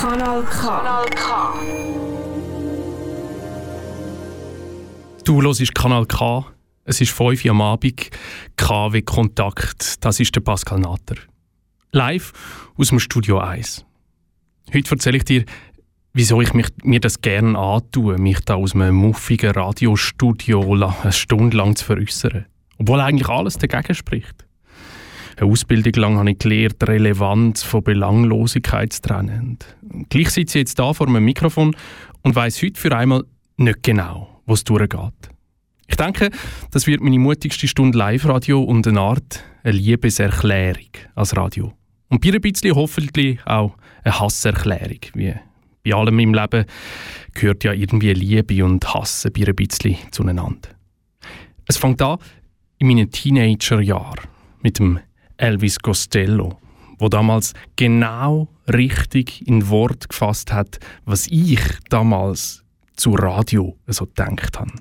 Kanal K. Kanal K. Du hörst Kanal K. Es ist 5 Uhr am Abend. KW Kontakt. Das ist der Pascal Natter. Live aus dem Studio 1. Heute erzähle ich dir, wieso ich mich, mir das gerne antue, mich da aus einem muffigen Radiostudio eine Stunde lang zu veräußern. Obwohl eigentlich alles dagegen spricht. Eine Ausbildung lang habe ich gelernt, Relevanz von Belanglosigkeit zu trennen. Gleich sitze ich jetzt da vor einem Mikrofon und weiß heute für einmal nicht genau, wo es durchgeht. Ich denke, das wird meine mutigste Stunde Live-Radio und eine Art eine Liebeserklärung als Radio. Und bei ein bisschen hoffentlich auch eine Hasserklärung. Wie bei allem im Leben gehört ja irgendwie Liebe und Hass bei ein bisschen zueinander. Es fängt an in meinen Teenagerjahren mit dem Elvis Costello, wo damals genau richtig in Wort gefasst hat, was ich damals zu Radio so gedacht habe.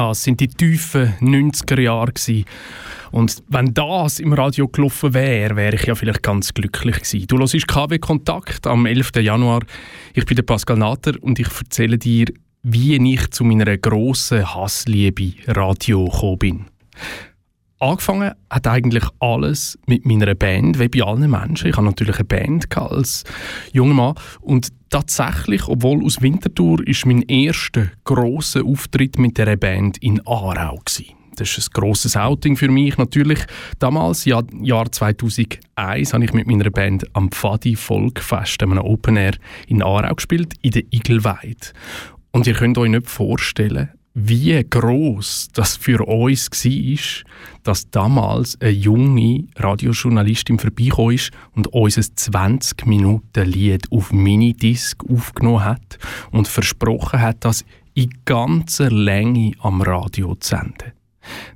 Ja, es sind die tiefen 90er Jahre gewesen. Und wenn das im Radio gelaufen wäre, wäre ich ja vielleicht ganz glücklich gewesen. Du hörst KW Kontakt am 11. Januar. Ich bin der Pascal Natter und ich erzähle dir, wie ich zu meiner grossen Hassliebe Radio gekommen bin. Angefangen hat eigentlich alles mit meiner Band, wie bei allen Menschen. Ich habe natürlich eine Band als junger Mann und tatsächlich, obwohl aus Winterthur ist mein erster grosser Auftritt mit der Band in Aarau gewesen. Das ist ein grosses Outing für mich natürlich. Damals, ja, Jahr 2001, habe ich mit meiner Band am Pfadi Volkfest, einem Open Air in Aarau gespielt, in der Igelweid. Und ihr könnt euch nicht vorstellen, wie groß das für uns war, dass damals eine junge Radiojournalistin vorbeigekommen ist und uns ein 20 Minuten Lied auf Minidisc aufgenommen hat und versprochen hat, das in ganzer Länge am Radio zu senden.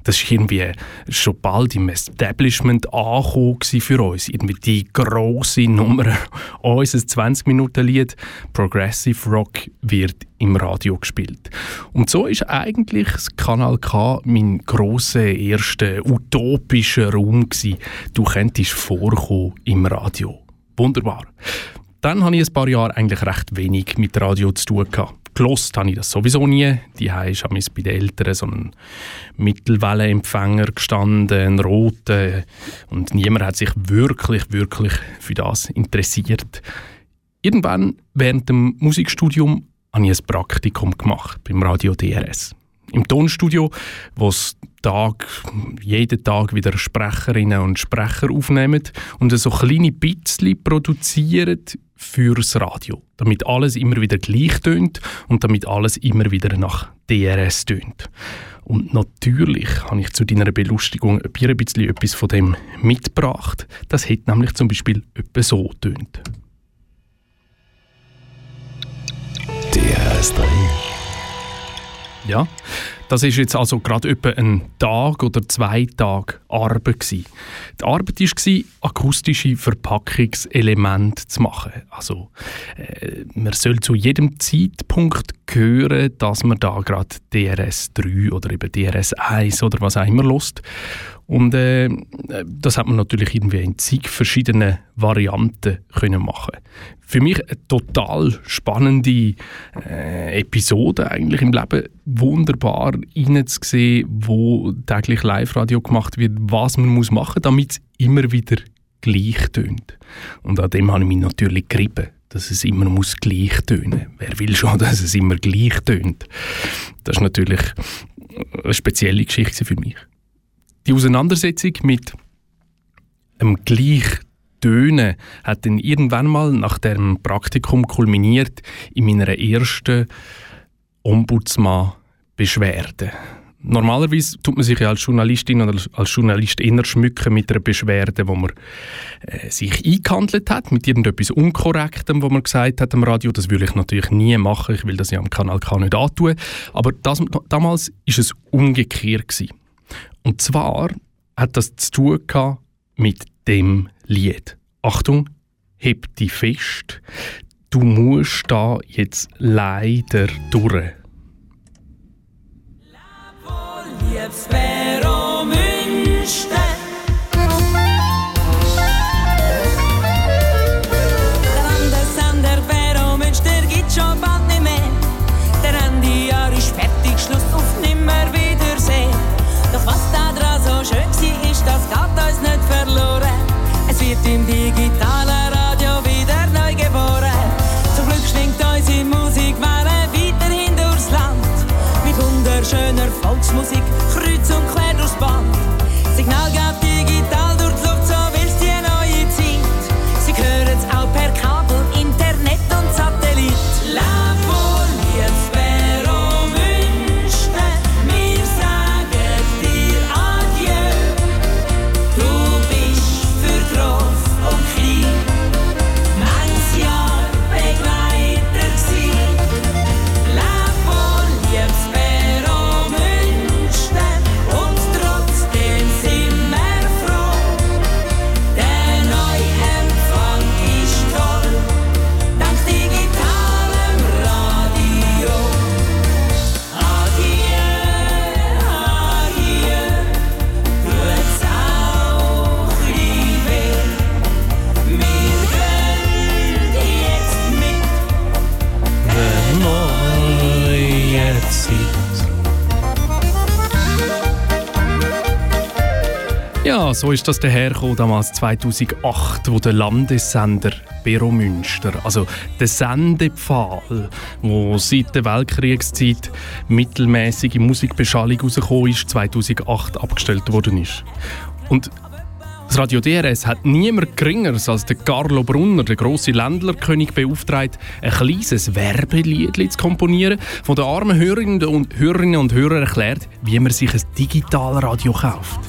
Das war irgendwie schon bald im Establishment angekommen für uns. Irgendwie die grosse Nummer. Unser 20-Minuten-Lied Progressive Rock wird im Radio gespielt. Und so ist eigentlich das Kanal K mein grosser, erster utopischer Raum gewesen. Du könntest vorkommen im Radio. Wunderbar. Dann hatte ich ein paar Jahre eigentlich recht wenig mit Radio zu tun gehabt. Gelost habe ich das sowieso nie. Die ist bei den Eltern so ein Mittelwellenempfänger gestanden, ein roter. Und niemand hat sich wirklich, wirklich für das interessiert. Irgendwann während dem Musikstudium habe ich ein Praktikum gemacht beim Radio DRS. Im Tonstudio, wo es Tag, jeden Tag wieder Sprecherinnen und Sprecher aufnehmen und so kleine Bitzli produzieren fürs Radio, damit alles immer wieder gleich tönt und damit alles immer wieder nach DRS tönt. Und natürlich habe ich zu deiner Belustigung ein bisschen etwas von dem mitgebracht. Das hätte nämlich zum Beispiel etwas so tönt. DRS 3 ja, das ist jetzt also gerade etwa ein Tag oder zwei Tage Arbeit gewesen. Die Arbeit war, akustische Verpackungselemente zu machen. Also, äh, man soll zu jedem Zeitpunkt hören, dass man da gerade DRS3 oder eben DRS1 oder was auch immer lust. Und äh, das hat man natürlich irgendwie in zig verschiedenen Varianten können machen. Für mich eine total spannende äh, Episode eigentlich im Leben. Wunderbar reinzusehen, wo täglich Live-Radio gemacht wird, was man muss machen muss, damit es immer wieder gleich tönt. Und an dem habe ich mich natürlich gerieben dass es immer muss gleich tönen. Wer will schon, dass es immer gleich tönt? Das ist natürlich eine spezielle Geschichte für mich. Die Auseinandersetzung mit einem Gleichtönen hat dann irgendwann mal nach dem Praktikum kulminiert in meiner ersten Ombudsmann-Beschwerde. Normalerweise tut man sich ja als Journalistin oder als Journalist inner schmücken mit einer Beschwerde, wo man äh, sich eingehandelt hat, mit irgendetwas Unkorrektem, wo man gesagt hat am Radio, das will ich natürlich nie machen, ich will das ja am Kanal K nicht antun. Aber das, damals ist es umgekehrt gewesen. Und zwar hat das zu tun mit dem Lied. Achtung, heb dich fest, du musst da jetzt leider durch. Spero so ist das dahergekommen, damals 2008, wo der Landessender Bero Münster, also der Sendepfahl, wo seit der Weltkriegszeit mittelmäßige Musikbeschallung rausgekommen ist, 2008 abgestellt worden ist. Und Das Radio DRS hat niemand geringeres als der Carlo Brunner, der grosse Ländlerkönig, beauftragt, ein kleines Werbelied zu komponieren, von den armen Hörerinnen und Hörerinnen und Hörern erklärt, wie man sich ein Digitalradio kauft.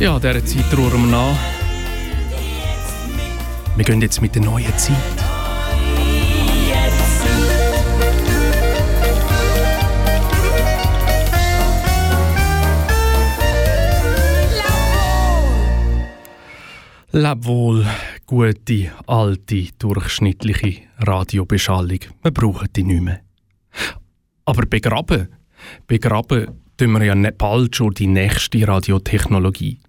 Ja, dieser Zeit trauern wir nach. Wir gehen jetzt mit der neuen Zeit. Leb wohl, gute, alte, durchschnittliche Radiobeschallung. Wir brauchen die nicht mehr. Aber begraben, begraben tun wir ja bald schon die nächste Radiotechnologie.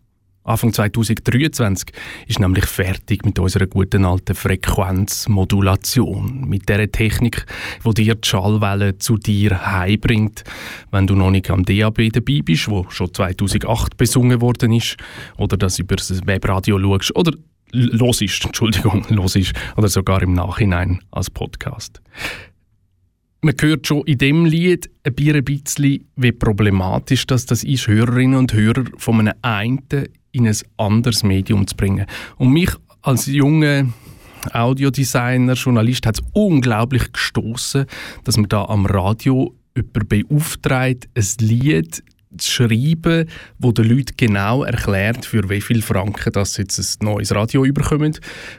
Anfang 2023 ist nämlich fertig mit unserer guten alten Frequenzmodulation, mit der Technik, wo dir die Schallwelle zu dir heimbringt, wenn du noch nicht am DAB dabei bist, wo schon 2008 besungen worden ist, oder das über das Webradio schaust, oder los ist, Entschuldigung, los ist, oder sogar im Nachhinein als Podcast. Man hört schon in dem Lied ein bisschen, wie problematisch das, das ist, Hörerinnen und Hörer von einem einen in ein anderes Medium zu bringen. Und mich als junger Audiodesigner, Journalist hat es unglaublich gestoßen, dass man da am Radio jemanden beauftragt, ein Lied schreiben, wo den Leuten genau erklärt, für wie viel Franken das jetzt ein neues Radio überkommen,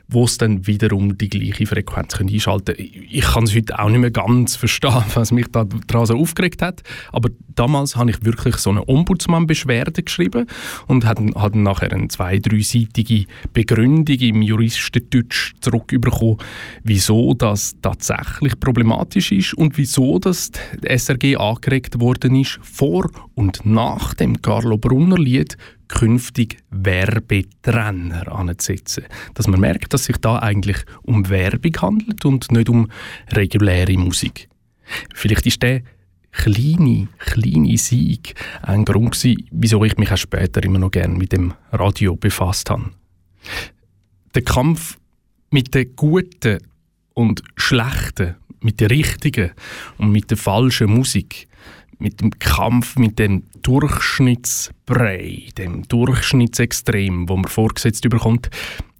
wo es dann wiederum die gleiche Frequenz können einschalten können. Ich kann es heute auch nicht mehr ganz verstehen, was mich da daran so aufgeregt hat, aber damals habe ich wirklich so eine Ombudsmann-Beschwerde geschrieben und hatte, nachher eine zwei-, dreiseitige Begründung im Juristendeutsch zurückbekommen, wieso das tatsächlich problematisch ist und wieso das SRG angeregt worden ist, vor und nach dem Carlo Brunner Lied künftig Werbetrenner anzusetzen. Dass man merkt, dass sich da eigentlich um Werbung handelt und nicht um reguläre Musik. Vielleicht ist der kleine, kleine Sieg ein Grund gewesen, wieso ich mich auch später immer noch gerne mit dem Radio befasst habe. Der Kampf mit der guten und schlechten, mit der richtigen und mit der falschen Musik, mit dem Kampf mit dem Durchschnittsbrei, dem Durchschnittsextrem, wo man vorgesetzt bekommt,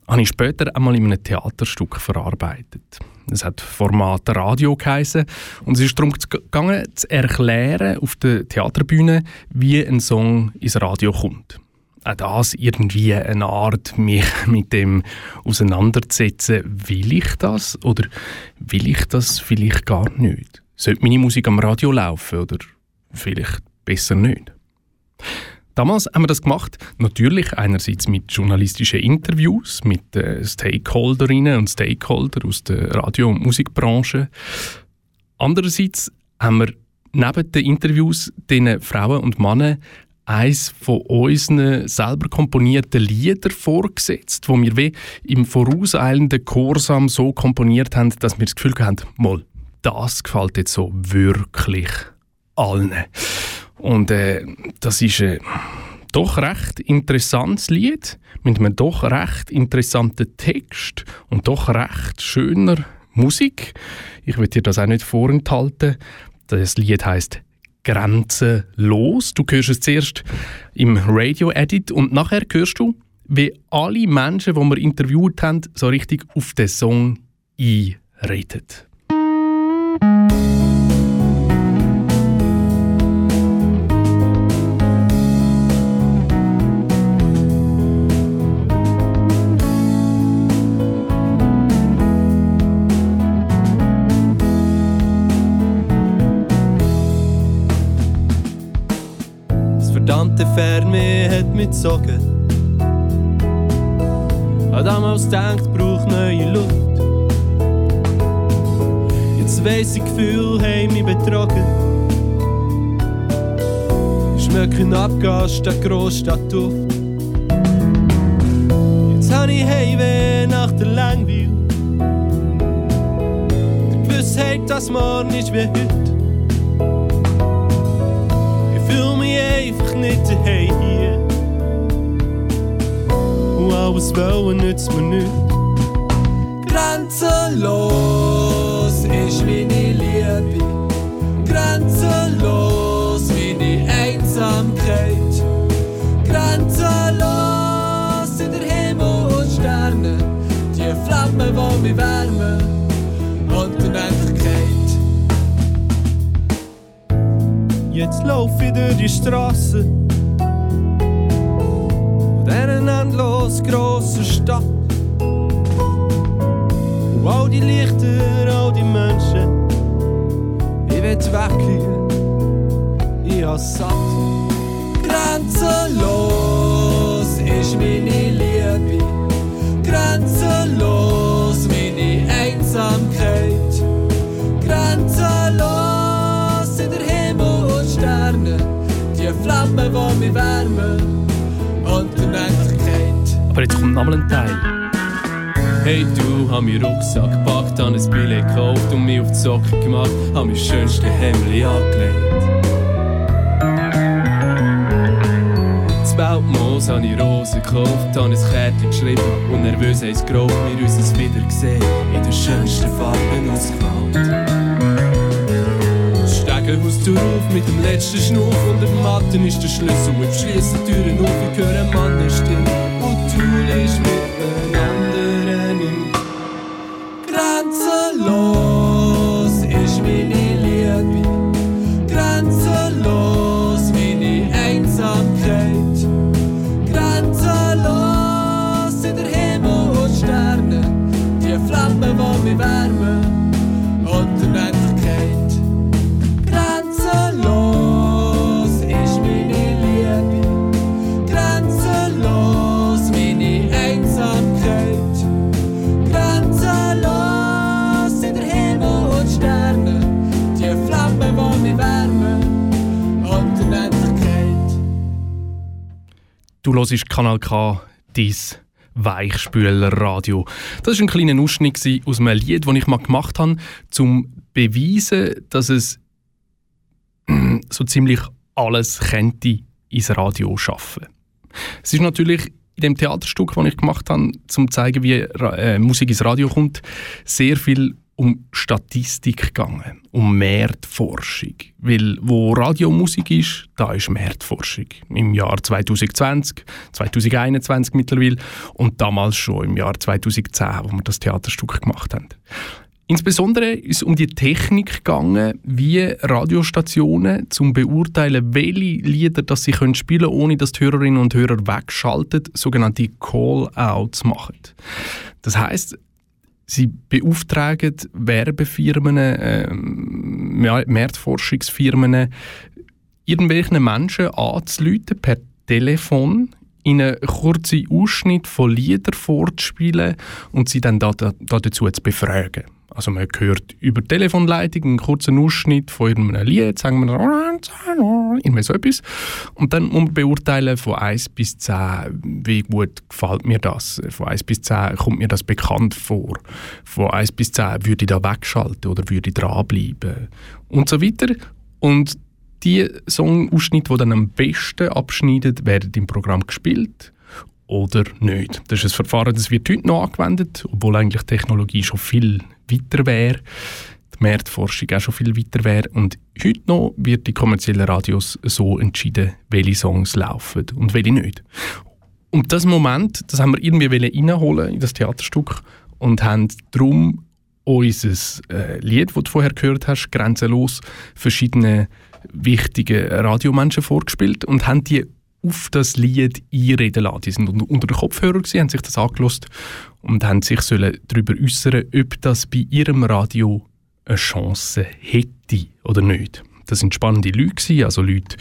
habe ich später einmal in einem Theaterstück verarbeitet. Es hat Format Radio geheißen und es ist darum gegangen, zu erklären auf der Theaterbühne, wie ein Song ins Radio kommt. Auch das irgendwie eine Art, mich mit dem auseinanderzusetzen, will ich das oder will ich das vielleicht gar nicht? Sollte meine Musik am Radio laufen oder vielleicht besser nicht. Damals haben wir das gemacht, natürlich einerseits mit journalistischen Interviews mit äh, Stakeholderinnen und Stakeholdern aus der Radio- und Musikbranche. Andererseits haben wir neben den Interviews den Frauen und Männern eins von unseren selber komponierten Lieder vorgesetzt, wo wir wie im vorauseilenden Chorsam so komponiert haben, dass wir das Gefühl haben, mal, das gefällt jetzt so wirklich allen. Und äh, das ist ein doch recht interessantes Lied mit einem doch recht interessanten Text und doch recht schöner Musik. Ich will dir das auch nicht vorenthalten. Das Lied heißt Grenzenlos. Du hörst es zuerst im Radio-Edit und nachher hörst du, wie alle Menschen, die wir interviewt haben, so richtig auf den Song einreden. Mitgezogen. Hab damals gedacht, brauch neue Luft. Jetzt weiss ich, Gefühl haben mich betrogen. Schmecken Abgas statt Großstadtduft. Jetzt hab ich Heimweh nach der Langweil. Die Gewissheit, dass morgen ist wie heute. Ich fühl mich einfach nicht daheim alles wollen nützt mir nichts. Grenzenlos ist meine Liebe. Grenzenlos meine Einsamkeit. Grenzenlos sind der Himmel und Sterne. Die Flammen, die mich wärmen. Und die Unendlichkeit. Jetzt lauf ich durch die Straße endlos grossen Stadt. Und all die Lichter, all die Menschen, ich will weg hier, ich hab's satt. Grenzenlos ist meine Liebe, grenzenlos meine Einsamkeit, grenzenlos sind der Himmel und Sterne, die Flammen, die mich wärmen Aber jetzt kommt nochmal ein Teil. Hey du, hab mir Rucksack gepackt, hab ein Billett gekauft und mich auf die Socken gemacht, hab mein schönste Hemdli angelegt. Das Weltmoos hab ich Rosen gekauft, hab ein Kärtchen geschrieben und nervös heisst geraucht, wir uns es wieder gesehen, in den schönsten Farben ausgemalt. Das Stegenhaustür auf mit dem letzten Schnuff und der Matten ist der Schlüssel, wir schließen Türen auf, ich Du hörst Kanal K, dies Weichspüler-Radio. Das war ein kleiner Ausschnitt aus einem Lied, das ich mal gemacht habe, um zu beweisen, dass es so ziemlich alles könnte ins Radio schaffen. Es ist natürlich in dem Theaterstück, das ich gemacht habe, um zu zeigen, wie äh, Musik ins Radio kommt, sehr viel um Statistik gegangen, um Marktforschung. Weil wo Radiomusik ist, da ist Marktforschung. Im Jahr 2020, 2021 mittlerweile und damals schon im Jahr 2010, wo wir das Theaterstück gemacht haben. Insbesondere ist es um die Technik gegangen, wie Radiostationen zum beurteilen, welche Lieder das sie können spielen können, ohne dass die Hörerinnen und Hörer wegschalten, sogenannte Call-outs machen. Das heißt, sie beauftragen Werbefirmen, ja, Marktforschungsfirmen, irgendwelchen Menschen anzuleiten per Telefon, ihnen kurze Ausschnitte von Liedern vorzuspielen und sie dann da, da, da dazu zu befragen. Also man hört über Telefonleitung einen kurzen Ausschnitt von irgendeinem Lied, sagen wir irgendwie so etwas. Und dann muss man beurteilen von 1 bis 10, wie gut gefällt mir das. Von 1 bis 10 kommt mir das bekannt vor. Von 1 bis 10 würde ich da wegschalten oder würde ich dranbleiben. Und so weiter. Und die Songausschnitte, die dann am besten abschneiden, werden im Programm gespielt oder nicht. Das ist ein Verfahren, das wird heute noch angewendet, obwohl eigentlich Technologie schon viel weiter wäre, die Marktforschung auch schon viel weiter wäre. Und heute noch wird die kommerziellen Radios so entschieden, welche Songs laufen und welche nicht. Und das Moment, das haben wir irgendwie reinholen in das Theaterstück und haben darum unser äh, Lied, das du vorher gehört hast, «Grenzenlos», verschiedene wichtige Radiomenschen vorgespielt und haben die auf das Lied einreden lassen. Die sind unter, den Kopfhörer gewesen, haben sich das angelost und haben sich sollen darüber äußern, ob das bei ihrem Radio eine Chance hätte oder nicht. Das sind spannende Leute, also Leute,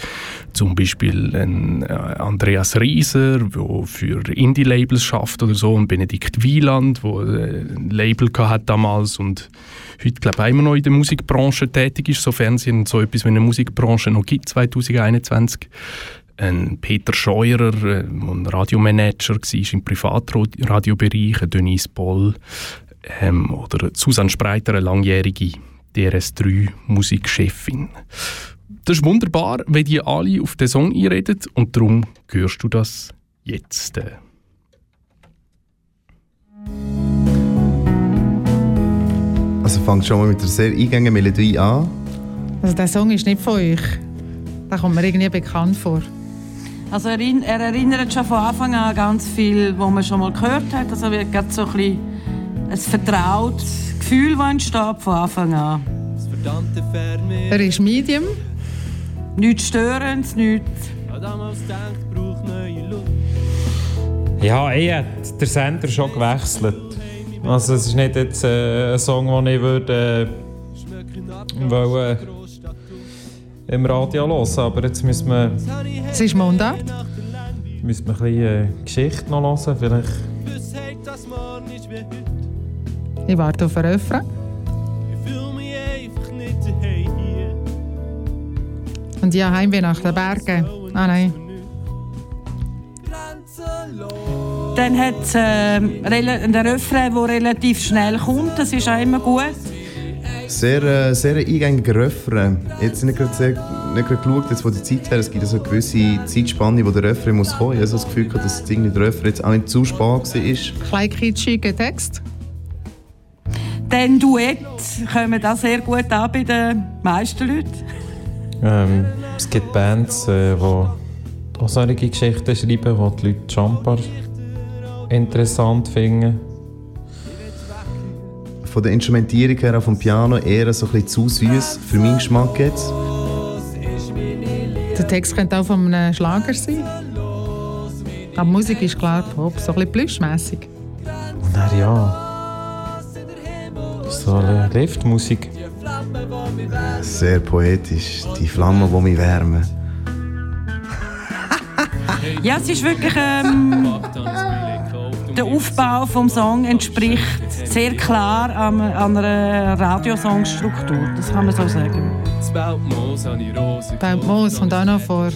zum Beispiel ein äh, Andreas Rieser, der für Indie-Labels schafft oder so, und Benedikt Wieland, der äh, ein Label hat damals und heute glaube ich immer noch in der Musikbranche tätig ist, sofern es so etwas wie eine Musikbranche noch gibt 2021 ein Peter Scheurer, äh, ein Radiomanager war im Privatradiobereich, ein Denise Boll ähm, oder Susanne Spreiter, eine langjährige DRS3-Musikchefin. Das ist wunderbar, wenn die alle auf den Song einreden und darum hörst du das jetzt. Also fangt schon mal mit einer sehr eingängigen Melodie an. Also der Song ist nicht von euch. Der kommt mir irgendwie bekannt vor. Also er, er erinnert schon von Anfang an ganz viel, was man schon mal gehört hat. Also wird gerade so ein, bisschen ein vertrautes Gefühl, das entsteht von Anfang an. Er ist Medium. Nichts Störendes, nichts. Ja, ich habe den Sender schon gewechselt. Also es ist nicht jetzt äh, ein Song, den ich würde äh, wollen, äh, im Radio hören, aber jetzt müssen wir... Es ist Mundart. Müssen wir ein bisschen äh, Geschichte noch hören, vielleicht... Ich warte auf einen Refrain. Und ja, Heimweh nach den Bergen. Ah nein. Dann hat es äh, einen Refrain, der relativ schnell kommt. Das ist auch immer gut. Sehr, äh, sehr eingängiger Refrain. Jetzt nicht gerade, sehr, nicht gerade geschaut, jetzt von der Zeit her. Es gibt so eine gewisse Zeitspanne, wo der Refrain muss kommen. Ich habe das Gefühl, dass der Refrain jetzt auch nicht zu spät war. Klein kitschiger Text. Dann Duett kommen da sehr gut an bei den meisten Leuten. Ähm, es gibt Bands, äh, die auch solche Geschichten schreiben, die die Leute Jumper interessant finden. Von der Instrumentierung her, vom Piano, eher so ein bisschen zu süß für meinen Geschmack jetzt. Der Text könnte auch von einem Schlager sein. Aber die Musik ist klar Pop, so ein bisschen plüschmässig. Na ja. So eine Liftmusik. Sehr poetisch. Die Flammen, die mich wärmen. ja, es ist wirklich. Ähm, der Aufbau des Songs entspricht sehr klar an, an einer Radiosongstruktur. Das kann man so sagen. Moos kommt auch noch vor.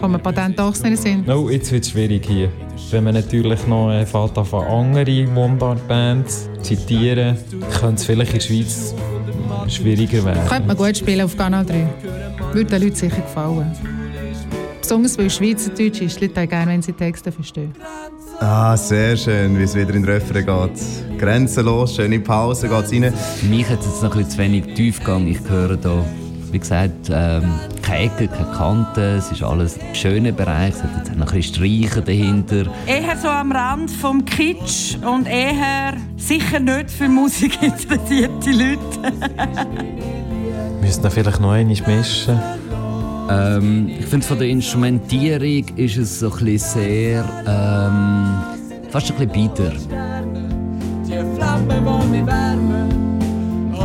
Kommen Patent auch nicht in No, jetzt wird es schwierig hier. Wenn man natürlich noch äh, von andere Mundart-Bands zitieren, könnte es vielleicht in der Schweiz schwieriger werden. Könnte man gut spielen auf Kanal 3. Würde den Leuten sicher gefallen. Besonders weil Schweizerdeutsch ist, die Leute gerne, wenn sie Texte verstehen. Ah, sehr schön, wie es wieder in den Refrain geht. Grenzenlos, schöne Pause, geht es rein. Für mich hat es jetzt noch ein bisschen zu wenig Tiefgang. Ich höre da, wie gesagt, ähm, keine Ecke, keine Kante. Es ist alles ein schöner Bereich. Es hat jetzt noch ein bisschen Streichen dahinter. Eher so am Rand vom Kitsch und eher sicher nicht für Musik interessierte Leute. Wir müssen da vielleicht noch einmal mischen. Ähm, ich finde, von der Instrumentierung ist es so ein bisschen sehr. Ähm, fast ein bisschen bitter.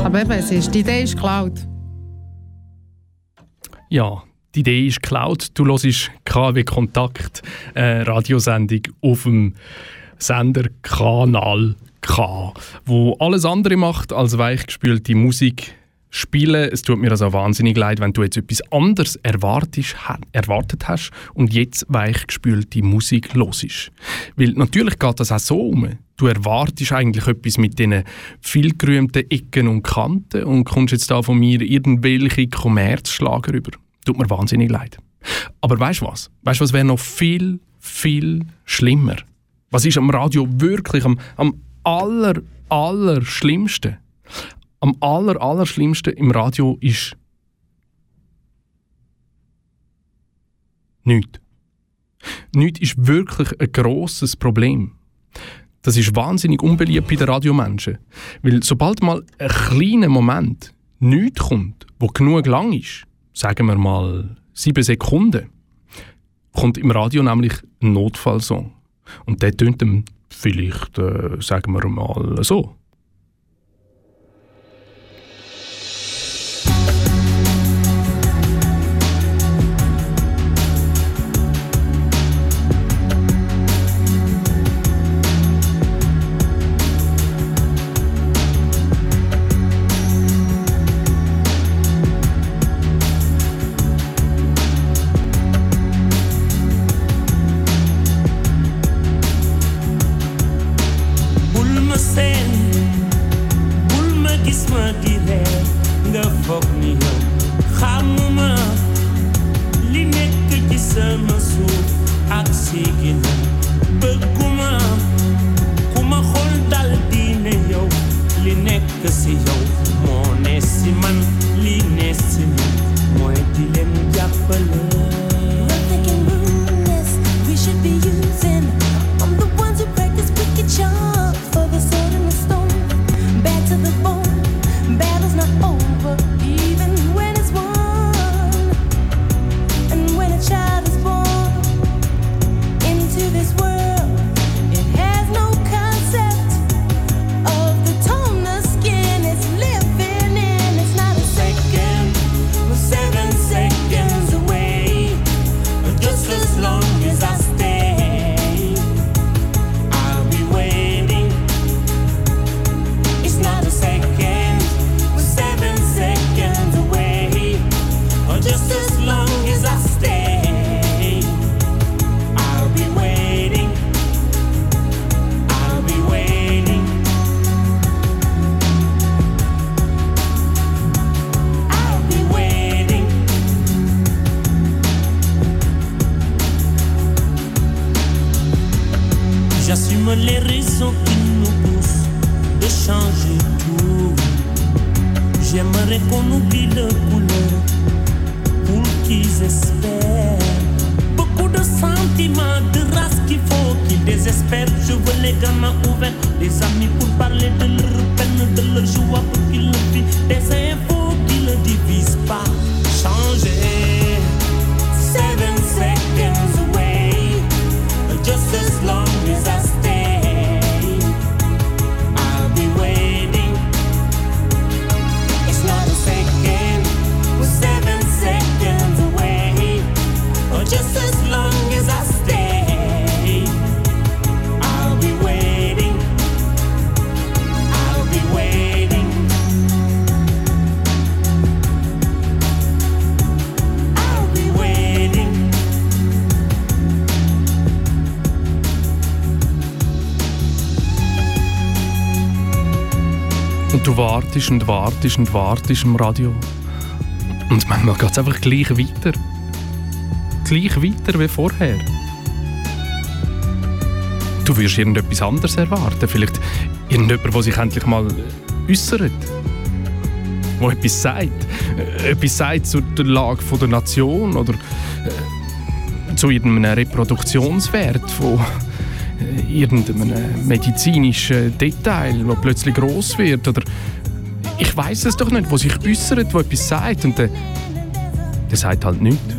Aber eben, es ist, die Idee ist geklaut. Ja, die Idee ist geklaut. Du hörst KW Kontakt, äh, Radiosendung auf dem Sender Kanal K, wo alles andere macht als weichgespülte Musik spielen. Es tut mir also wahnsinnig leid, wenn du jetzt etwas anderes erwartet hast und jetzt weichgespülte Musik los ist. Weil natürlich geht das auch so um. Du erwartest eigentlich etwas mit diesen vielgerühmten Ecken und Kanten und kommst jetzt da von mir irgendwelche Kommerzschlager über. Tut mir wahnsinnig leid. Aber weißt du was? Weißt du, was wäre noch viel, viel schlimmer? Was ist am Radio wirklich am, am aller, aller schlimmsten? Am aller, aller schlimmsten im Radio ist nichts. Nichts ist wirklich ein grosses Problem. Das ist wahnsinnig unbeliebt bei den Radiomenschen. Weil sobald mal ein kleiner Moment nichts kommt, wo genug lang ist, sagen wir mal sieben Sekunden, kommt im Radio nämlich ein Notfallsong. Und der tönt dann vielleicht, äh, sagen wir mal, so. Wartest und wartest im Radio. Und manchmal geht es einfach gleich weiter. Gleich weiter wie vorher. Du wirst irgendetwas anderes erwarten. Vielleicht irgendjemand, der sich endlich mal äußert. Der etwas sagt. Äh, Etwas sagt zu der Lage der Nation oder äh, zu irgendeinem Reproduktionswert von äh, irgendeinem medizinischen Detail, das plötzlich groß wird. Oder ich weiß es doch nicht, wo sich äußert, wo etwas sagt und der, der sagt halt nichts.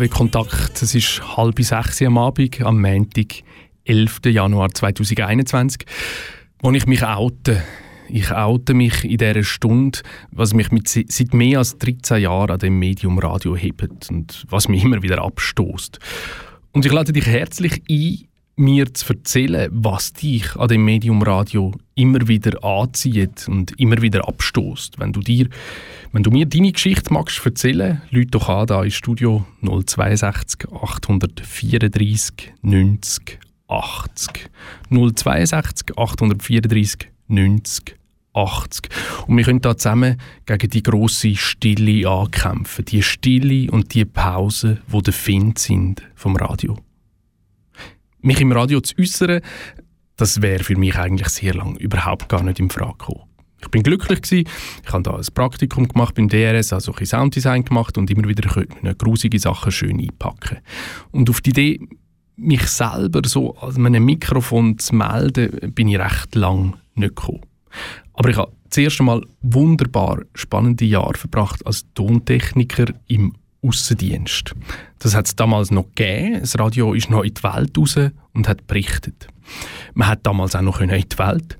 KW Kontakt. Es ist halb sechs am Abend, am Montag, 11. Januar 2021, wo ich mich oute. Ich oute mich in dieser Stunde, was mich mit, seit mehr als 13 Jahren an dem Medium Radio hebt und was mich immer wieder abstoßt. Und ich lade dich herzlich ein, mir zu erzählen, was dich an dem Medium Radio immer wieder anzieht und immer wieder abstoßt. Wenn du dir, wenn du mir deine Geschichte magst erzählen, lüt doch an da ins Studio 062 834 90 80. 062 834 90 80. Und wir können da zusammen gegen die grosse Stille ankämpfen. Die Stille und die Pause, wo der Find sind vom Radio. Mich im Radio zu äußern, das wäre für mich eigentlich sehr lange überhaupt gar nicht in Frage gekommen. Ich bin glücklich gewesen. Ich habe da ein Praktikum gemacht beim DRS, also ein Sounddesign gemacht und immer wieder grusige Sachen schön einpacken. Und auf die Idee, mich selber so an einem Mikrofon zu melden, bin ich recht lang nicht gekommen. Aber ich habe das erste Mal wunderbar spannende Jahre verbracht als Tontechniker im Aussendienst. Das hat es damals noch gegeben. Das Radio ist noch in die Welt raus und hat berichtet. Man hat damals auch noch in die Welt.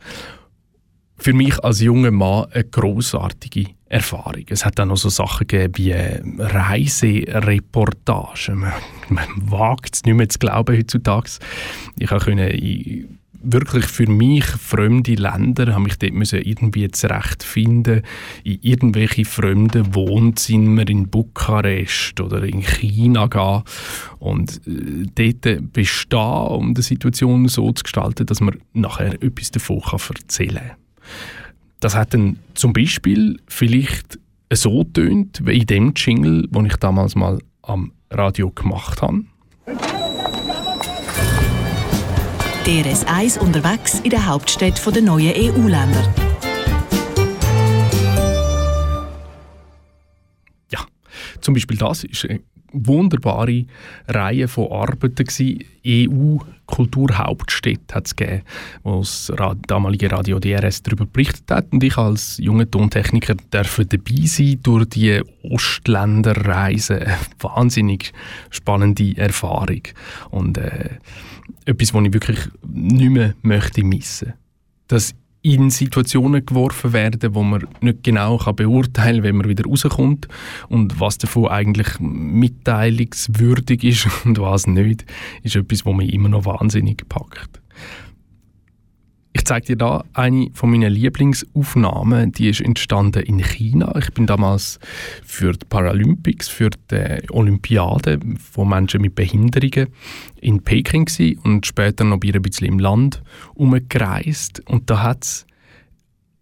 Für mich als junger Mann eine großartige Erfahrung. Es hat dann noch so Sachen gegeben wie äh, Reisereportagen. Man, man wagt es nicht mehr zu glauben heutzutage. Ich konnte in wirklich für mich fremde Länder, habe mich dort müssen irgendwie zurechtfinden, in irgendwelche fremden Wohnzimmer in Bukarest oder in China gehen und äh, dort bestehen, um die Situation so zu gestalten, dass man nachher etwas davon erzählen kann. Das hat dann zum Beispiel vielleicht so tönt wie in dem Jingle, den ich damals mal am Radio gemacht habe. DRS 1 unterwegs in der Hauptstadt der neuen EU-Länder. Ja, zum Beispiel das ist eine wunderbare Reihe von Arbeiten. EU Kulturhauptstädte hat es gegeben, wo das damalige Radio DRS darüber berichtet hat und ich als junger Tontechniker darf dabei sein durch die Ostländerreise. Wahnsinnig spannende Erfahrung und äh, etwas, was ich wirklich nicht mehr möchte missen. Dass in Situationen geworfen werden, wo man nicht genau kann beurteilen kann, wenn man wieder rauskommt und was davon eigentlich mitteilungswürdig ist und was nicht, ist etwas, was mich immer noch wahnsinnig packt. Ich zeige dir da eine von meinen Lieblingsaufnahmen, die ist entstanden in China. Ich bin damals für die Paralympics, für die Olympiade von Menschen mit Behinderungen in Peking und später noch ein bisschen im Land umgereist und da hat es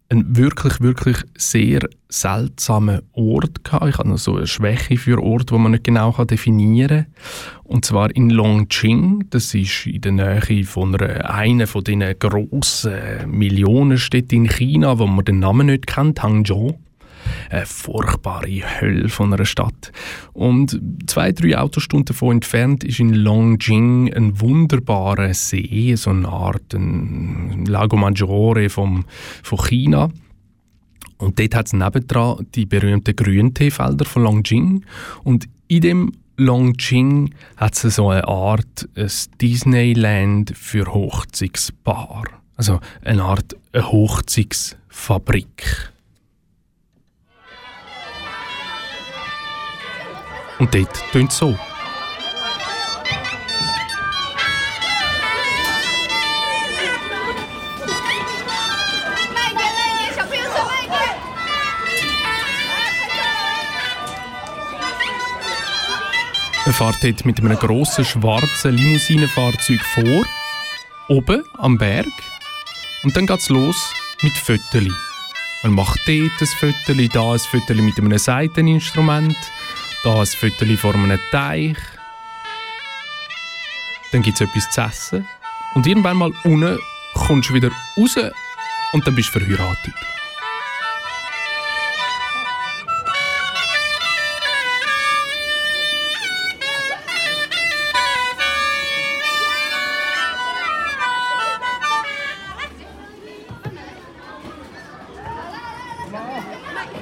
einen wirklich, wirklich sehr seltsamen Ort gehabt. Ich habe noch so eine Schwäche für Orte, die man nicht genau definieren kann. Und zwar in Longqing. Das ist in der Nähe von einer, einer von diesen grossen Millionenstädten in China, wo man den Namen nicht kennt, Hangzhou. Eine furchtbare Hölle von einer Stadt. Und zwei, drei Autostunden davon entfernt ist in Longjing ein wunderbarer See, so eine Art ein Lago Maggiore vom, von China. Und dort hat es nebendran die berühmten Grünteefelder von Longjing. Und in dem Longjing hat es so eine Art ein Disneyland für Hochzeitspaar. Also eine Art eine Hochzeitsfabrik. Und dort tönt es so. Man fährt mit einem grossen schwarzen Limousinenfahrzeug vor, oben am Berg. Und dann geht es los mit Föteli. Man macht dort ein Föteli, da ein Föteli mit einem Seiteninstrument, da ein Föteli vor einem Teich. Dann gibt es etwas zu essen. Und irgendwann mal unten kommst du wieder raus und dann bist du verheiratet.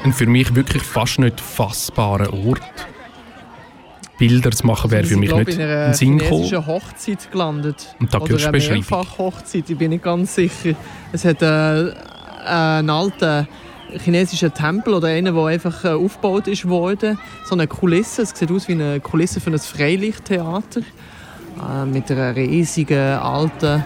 Ein für mich wirklich fast nicht fassbarer Ort. Bilder zu machen wäre für mich nicht in einer Sinn chinesischen Hochzeit gelandet. Und da Oder hörst du eine. Mehrfach-Hochzeit, ich bin nicht ganz sicher. Es hat äh, einen alten chinesischen Tempel oder einen, der einfach äh, aufgebaut ist worden. So eine Kulisse, es sieht aus wie eine Kulisse für ein Freilichttheater. Äh, mit einer riesigen alten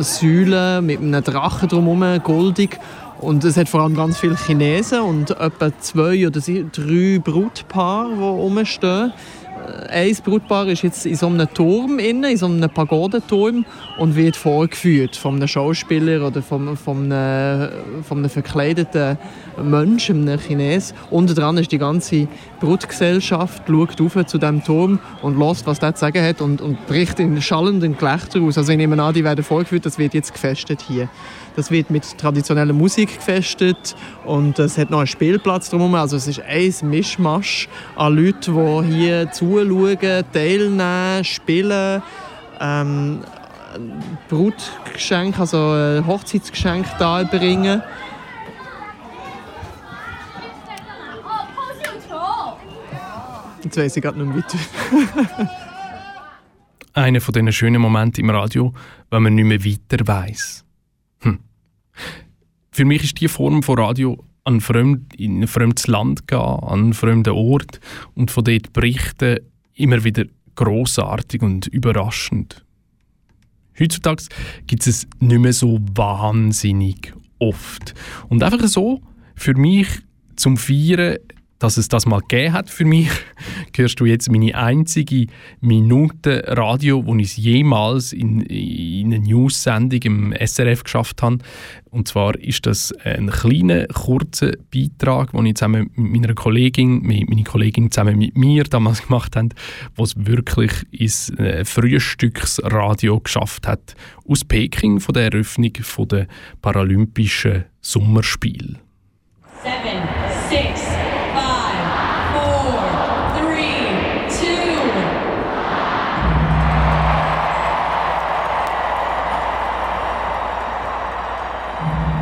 Säule, mit einem Drachen drumherum, goldig. Und es hat vor allem ganz viele Chinesen und etwa zwei oder drei Brutpaare, die rumstehen. ein Brutpaar ist jetzt in so einem Turm in so einem Pagodenturm und wird vorgeführt von einem Schauspieler oder von, von, einem, von einem verkleideten Menschen, einem Chines. Unten dran ist die ganze Brutgesellschaft, schaut auf zu diesem Turm und hört, was der zu sagen hat und, und bricht in schallenden Gelächter aus. Also ich nehme an, die werden vorgeführt, das wird jetzt gefestet hier. Das wird mit traditioneller Musik gefestet und es hat noch einen Spielplatz drumherum. Also es ist ein Mischmasch an Leuten, die hier zuschauen, teilnehmen, spielen, ähm, Brutgeschenk, also äh, Hochzeitsgeschenk darbringen. Jetzt weiss ich gerade nicht weiter. Einer von diesen schönen Momenten im Radio, wenn man nicht mehr weiter weiß. Für mich ist die Form von Radio an fremd, in ein fremdes Land gehen, an einen fremden Ort und von dort berichten immer wieder großartig und überraschend. Heutzutage gibt es nicht mehr so wahnsinnig oft. Und einfach so für mich zum Feiern dass es das mal gegeben hat für mich, hörst du jetzt meine einzige Minute Radio, wo ich jemals in, in eine News-Sendung im SRF geschafft habe. Und zwar ist das ein kleiner, kurzer Beitrag, den ich zusammen mit meiner Kollegin, meine Kollegin zusammen mit mir damals gemacht haben, wo es wirklich ins äh, Frühstücksradio geschafft hat, aus Peking, von der Eröffnung der Paralympischen Sommerspiele. Seven,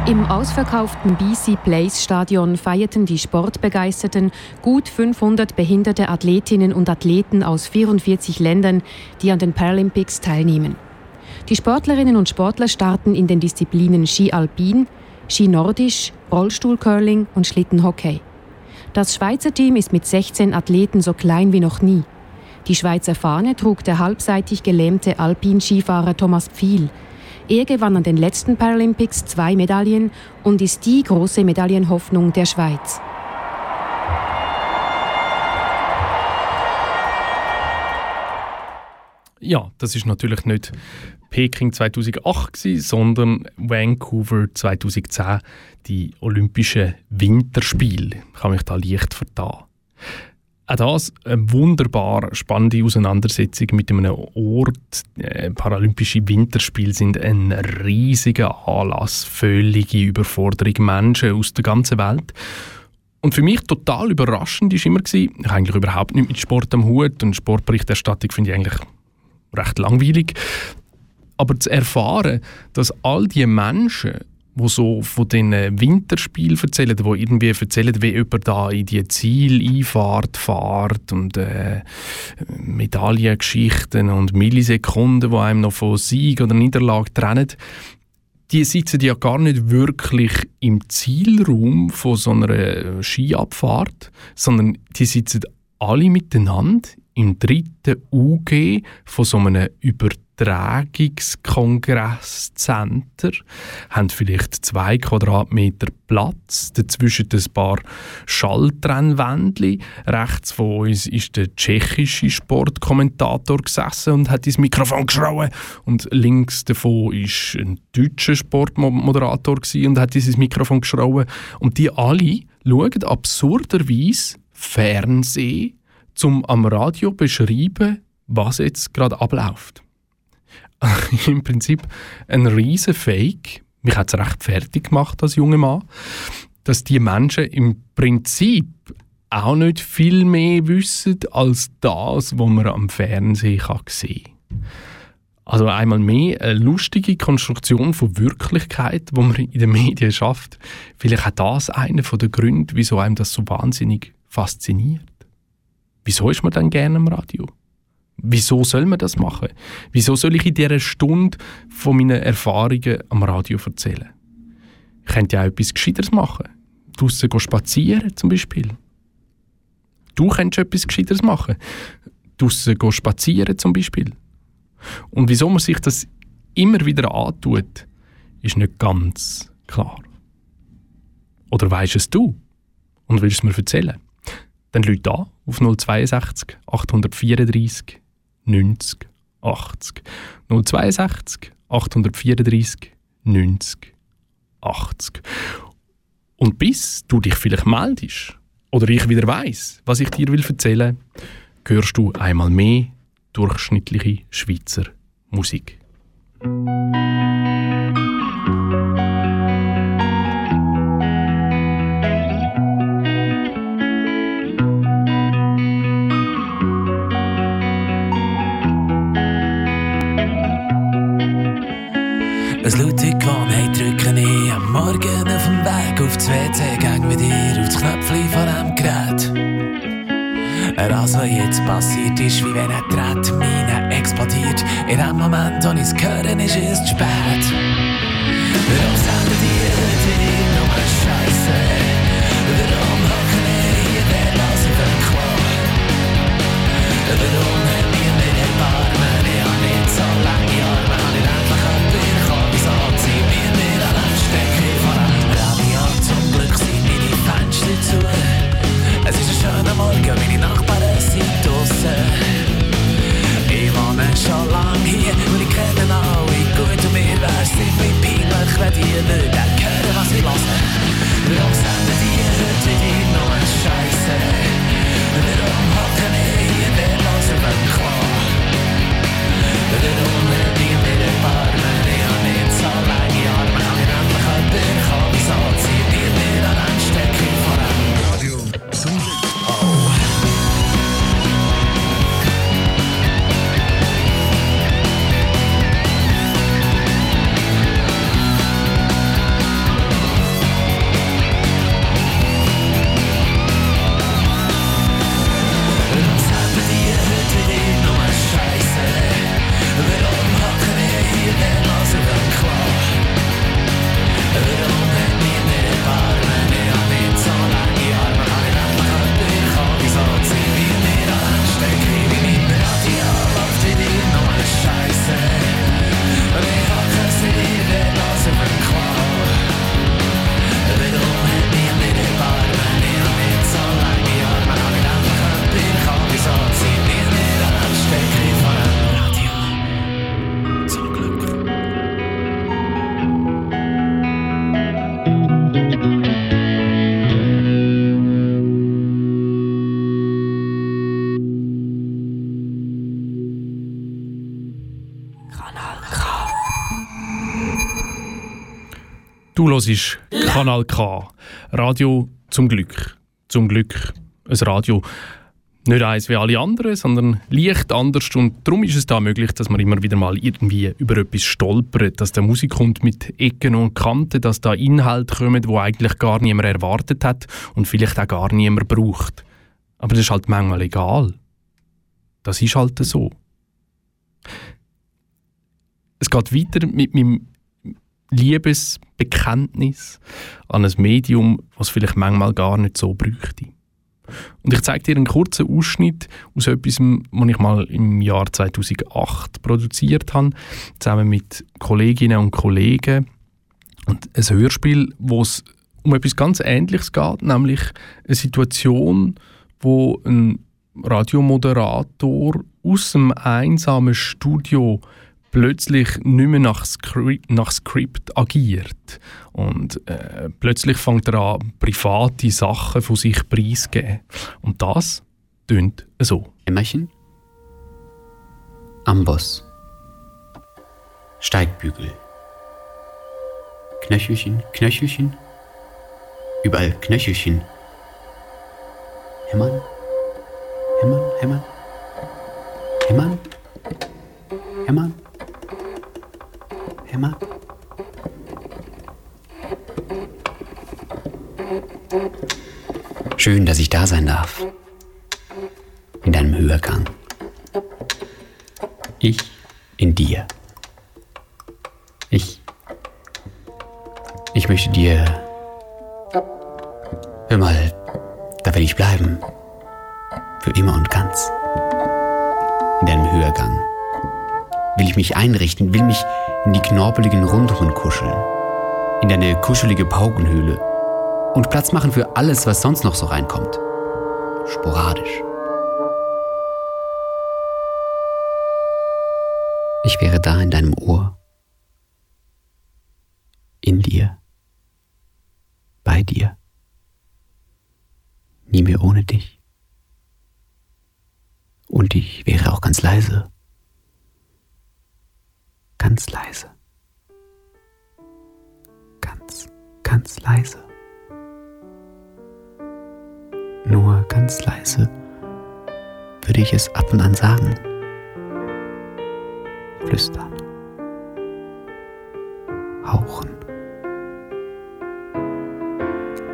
Im ausverkauften BC Place Stadion feierten die Sportbegeisterten gut 500 behinderte Athletinnen und Athleten aus 44 Ländern, die an den Paralympics teilnehmen. Die Sportlerinnen und Sportler starten in den Disziplinen Ski Alpin, Ski Nordisch, Rollstuhlcurling und Schlittenhockey. Das Schweizer Team ist mit 16 Athleten so klein wie noch nie. Die Schweizer Fahne trug der halbseitig gelähmte Alpinskifahrer Thomas Pfiel. Er gewann an den letzten Paralympics zwei Medaillen und ist die große Medaillenhoffnung der Schweiz. Ja, das ist natürlich nicht Peking 2008 gewesen, sondern Vancouver 2010, die Olympischen Winterspiele. Ich kann mich da leicht vertan. Auch das eine wunderbar spannende Auseinandersetzung mit einem Ort. Äh, Paralympische Winterspiele sind ein riesiger Anlass, völlige Überforderung Menschen aus der ganzen Welt. Und für mich total überraschend war immer, ich habe eigentlich überhaupt nicht mit Sport am Hut und Sportberichterstattung finde ich eigentlich recht langweilig. Aber zu erfahren, dass all die Menschen, die so von den Winterspielen erzählen, die irgendwie erzählen, wie jemand da in die Zieleinfahrt fährt und äh, Medaillengeschichten und Millisekunden, die einem noch von Sieg oder Niederlage trennen, die sitzen ja gar nicht wirklich im Zielraum von so einer Skiabfahrt, sondern die sitzen alle miteinander im dritten UG von so einem Übertragungskongresscenter, haben vielleicht zwei Quadratmeter Platz, dazwischen ein paar Schalltrennwändchen. Rechts von uns ist der tschechische Sportkommentator gesessen und hat ins Mikrofon geschrauen und links davon ist ein deutscher Sportmoderator und hat dieses Mikrofon geschrauen und die alle schauen absurderweise Fernsehen zum am Radio beschreiben, was jetzt gerade abläuft. Im Prinzip ein riesen Fake. Mich hat es recht fertig gemacht als junger Mann, dass die Menschen im Prinzip auch nicht viel mehr wissen als das, was man am Fernsehen kann sehen kann. Also einmal mehr eine lustige Konstruktion von Wirklichkeit, wo man in den Medien schafft. Vielleicht auch das einer der Gründe, wieso einem das so wahnsinnig fasziniert. Wieso ist man dann gerne am Radio? Wieso soll man das machen? Wieso soll ich in dieser Stunde von meinen Erfahrungen am Radio erzählen? Ich könnte ja auch etwas Gescheiteres machen. Draussen spazieren zum Beispiel. Du könntest etwas Gescheiteres machen. Draussen spazieren zum Beispiel. Und wieso man sich das immer wieder antut, ist nicht ganz klar. Oder weisst es du und willst es mir erzählen? dann Leute an auf 062 834 90 80. 062 834 90 80. Und bis du dich vielleicht meldest oder ich wieder weiss, was ich dir will erzählen, hörst du einmal mehr durchschnittliche Schweizer Musik. Ein Lutikon, hey, drücke ich am Morgen auf dem Weg auf das WC, gang mit dir auf das Knöpfchen von dem Gerät. Was jetzt passiert, ist wie wenn ein Tretmine explodiert. In dem Moment, wo ich's höre, ist es zu spät. Warum senden die heute nur Scheiße? Warum hocken ich hier auf dem Klo? Warum ist ein schöner Morgen, meine hörst Kanal K. Radio zum Glück. Zum Glück ein Radio. Nicht eins wie alle anderen, sondern leicht anders. Und darum ist es da möglich, dass man immer wieder mal irgendwie über etwas stolpert, dass der Musik kommt mit Ecken und Kanten, dass da Inhalte kommen, wo eigentlich gar niemand erwartet hat und vielleicht auch gar niemand braucht. Aber das ist halt manchmal egal. Das ist halt so. Es geht weiter mit meinem Liebesbekenntnis an ein Medium, was vielleicht manchmal gar nicht so bräuchte. Und ich zeige dir einen kurzen Ausschnitt aus etwas, was ich mal im Jahr 2008 produziert habe, zusammen mit Kolleginnen und Kollegen. Und ein Hörspiel, wo es um etwas ganz Ähnliches geht, nämlich eine Situation, wo ein Radiomoderator aus dem einsamen Studio plötzlich nicht mehr nach Skript, nach Skript agiert. Und äh, plötzlich fängt er an, private Sachen von sich preiszugeben. Und das tönt so. Hämmerchen, Amboss, Steigbügel, Knöchelchen, Knöchelchen, überall Knöchelchen. Hämmern, hämmern, hämmern, hämmern, hämmern, hämmern. Schön, dass ich da sein darf. In deinem Höhergang. Ich in dir. Ich. Ich möchte dir. Hör mal, da will ich bleiben. Für immer und ganz. In deinem Höhergang. Will ich mich einrichten, will mich in die knorpeligen Rundungen kuscheln. In deine kuschelige Paukenhöhle. Und Platz machen für alles, was sonst noch so reinkommt. sporadisch. Ich wäre da in deinem Ohr, in dir, bei dir, nie mehr ohne dich. Und ich wäre auch ganz leise, ganz leise, ganz, ganz leise. Nur ganz leise würde ich es ab und an sagen. Flüstern. Hauchen.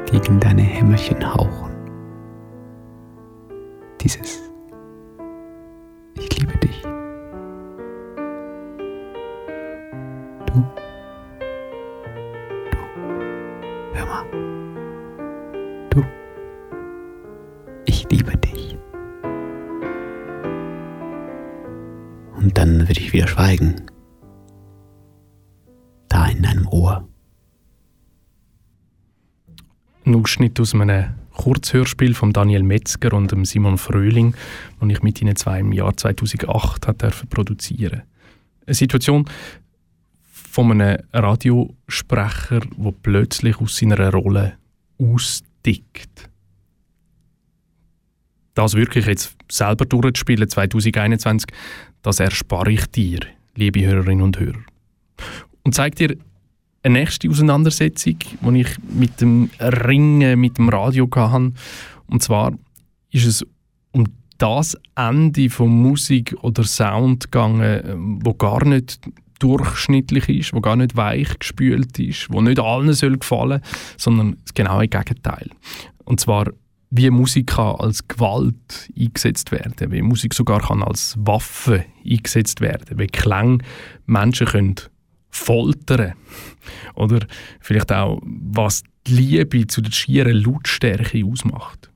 Gegen deine Hämmerchen hauchen. Dieses Ausschnitt aus einem Kurzhörspiel von Daniel Metzger und Simon Fröhling, das ich mit ihnen zwei im Jahr 2008 hat dürfen produzieren. Eine Situation von einem Radiosprecher, der plötzlich aus seiner Rolle ausdickt. Das wirklich jetzt selber durchzuspielen 2021, das erspare ich dir, liebe Hörerinnen und Hörer. Und zeigt dir eine nächste Auseinandersetzung, die ich mit dem Ringen mit dem Radio hatte. Und zwar ist es um das Ende von Musik oder Sound gegangen, wo gar nicht durchschnittlich ist, wo gar nicht weich gespült ist, wo nicht allen soll gefallen, sondern das genaue Gegenteil. Und zwar wie Musik kann als Gewalt eingesetzt werden, wie Musik sogar kann als Waffe eingesetzt werden, wie Klang Menschen können foltern oder vielleicht auch was die Liebe zu der schieren Lautstärke ausmacht.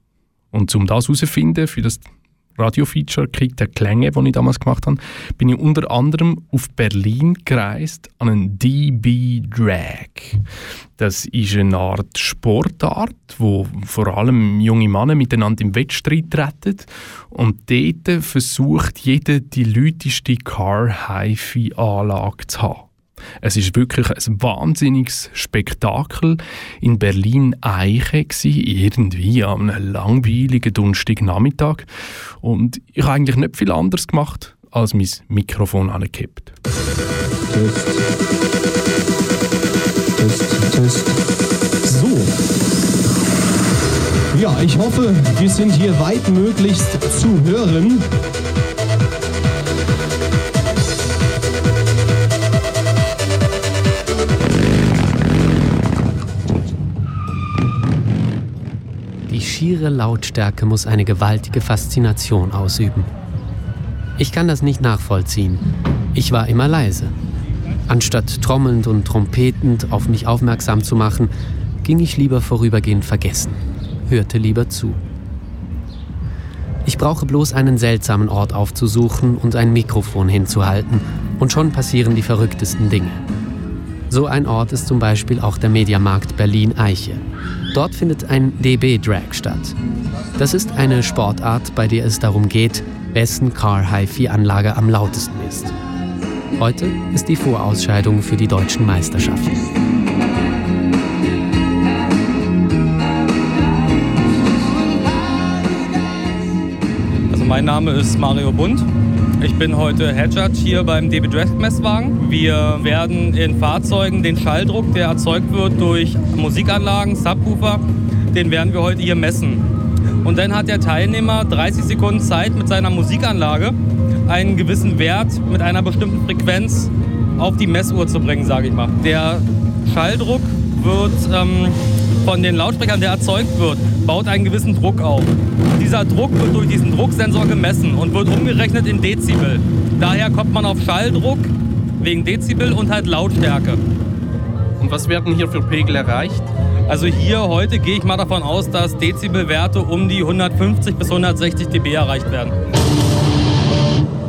Und um das herauszufinden, für das Radio-Feature «Krieg der Klänge», das ich damals gemacht habe, bin ich unter anderem auf Berlin gereist an einen DB Drag. Das ist eine Art Sportart, wo vor allem junge Männer miteinander im Wettstreit treten. Und dort versucht jeder, die lauteste Car-Hi-Fi-Anlage zu haben. Es ist wirklich ein wahnsinniges Spektakel in Berlin Eiche gsi, irgendwie einem langweiligen Donnerstagnachmittag. Und ich habe eigentlich nicht viel anderes gemacht, als mein Mikrofon angekippt. Test. Test, Test. So. Ja, ich hoffe, wir sind hier weitmöglichst zu hören. Schiere Lautstärke muss eine gewaltige Faszination ausüben. Ich kann das nicht nachvollziehen. Ich war immer leise. Anstatt trommelnd und trompetend auf mich aufmerksam zu machen, ging ich lieber vorübergehend vergessen, hörte lieber zu. Ich brauche bloß einen seltsamen Ort aufzusuchen und ein Mikrofon hinzuhalten, und schon passieren die verrücktesten Dinge. So ein Ort ist zum Beispiel auch der Mediamarkt Berlin-Eiche. Dort findet ein DB-Drag statt. Das ist eine Sportart, bei der es darum geht, wessen Car-Hi-Fi-Anlage am lautesten ist. Heute ist die Vorausscheidung für die deutschen Meisterschaften. Also mein Name ist Mario Bund. Ich bin heute Head hier beim DB Drag Messwagen. Wir werden in Fahrzeugen den Schalldruck, der erzeugt wird durch Musikanlagen, Subwoofer, den werden wir heute hier messen. Und dann hat der Teilnehmer 30 Sekunden Zeit mit seiner Musikanlage einen gewissen Wert mit einer bestimmten Frequenz auf die Messuhr zu bringen, sage ich mal. Der Schalldruck wird ähm, von den Lautsprechern, der erzeugt wird, baut einen gewissen Druck auf. Dieser Druck wird durch diesen Drucksensor gemessen und wird umgerechnet in Dezibel. Daher kommt man auf Schalldruck wegen Dezibel und halt Lautstärke. Und was werden hier für Pegel erreicht? Also hier heute gehe ich mal davon aus, dass Dezibelwerte um die 150 bis 160 dB erreicht werden.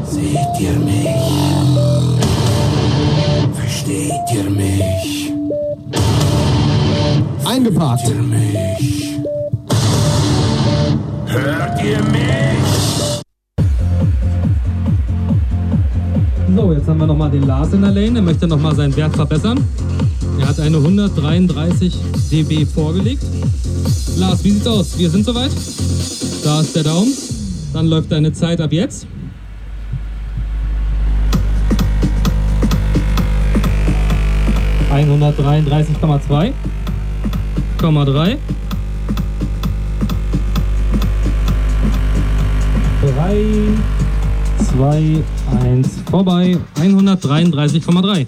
Seht ihr mich? Versteht ihr mich? Eingeparkt. Seht ihr mich? Hört ihr mich? So, jetzt haben wir nochmal den Lars in der Lane. Er möchte nochmal seinen Wert verbessern. Er hat eine 133 dB vorgelegt. Lars, wie sieht's aus? Wir sind soweit. Da ist der Daumen. Dann läuft deine Zeit ab jetzt. ...133,2... Komma 3... 3... 2, 1, vorbei. 133,3.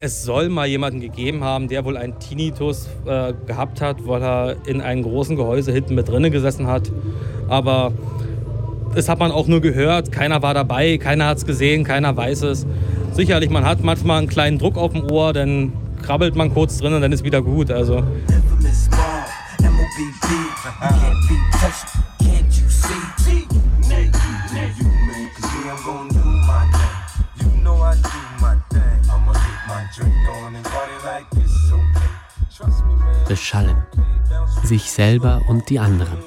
Es soll mal jemanden gegeben haben, der wohl einen Tinnitus äh, gehabt hat, weil er in einem großen Gehäuse hinten mit drinnen gesessen hat. Aber das hat man auch nur gehört. Keiner war dabei, keiner hat es gesehen, keiner weiß es. Sicherlich, man hat manchmal einen kleinen Druck auf dem Ohr, dann krabbelt man kurz drin und dann ist wieder gut. Also touched, can't you see? Nate, Nate, you man, cause yeah, I'm gonna do my thing. You know I do my thing. I'ma get my drink on and party like it's okay. Trust me, man. Beschallen. Sich selber und die anderen.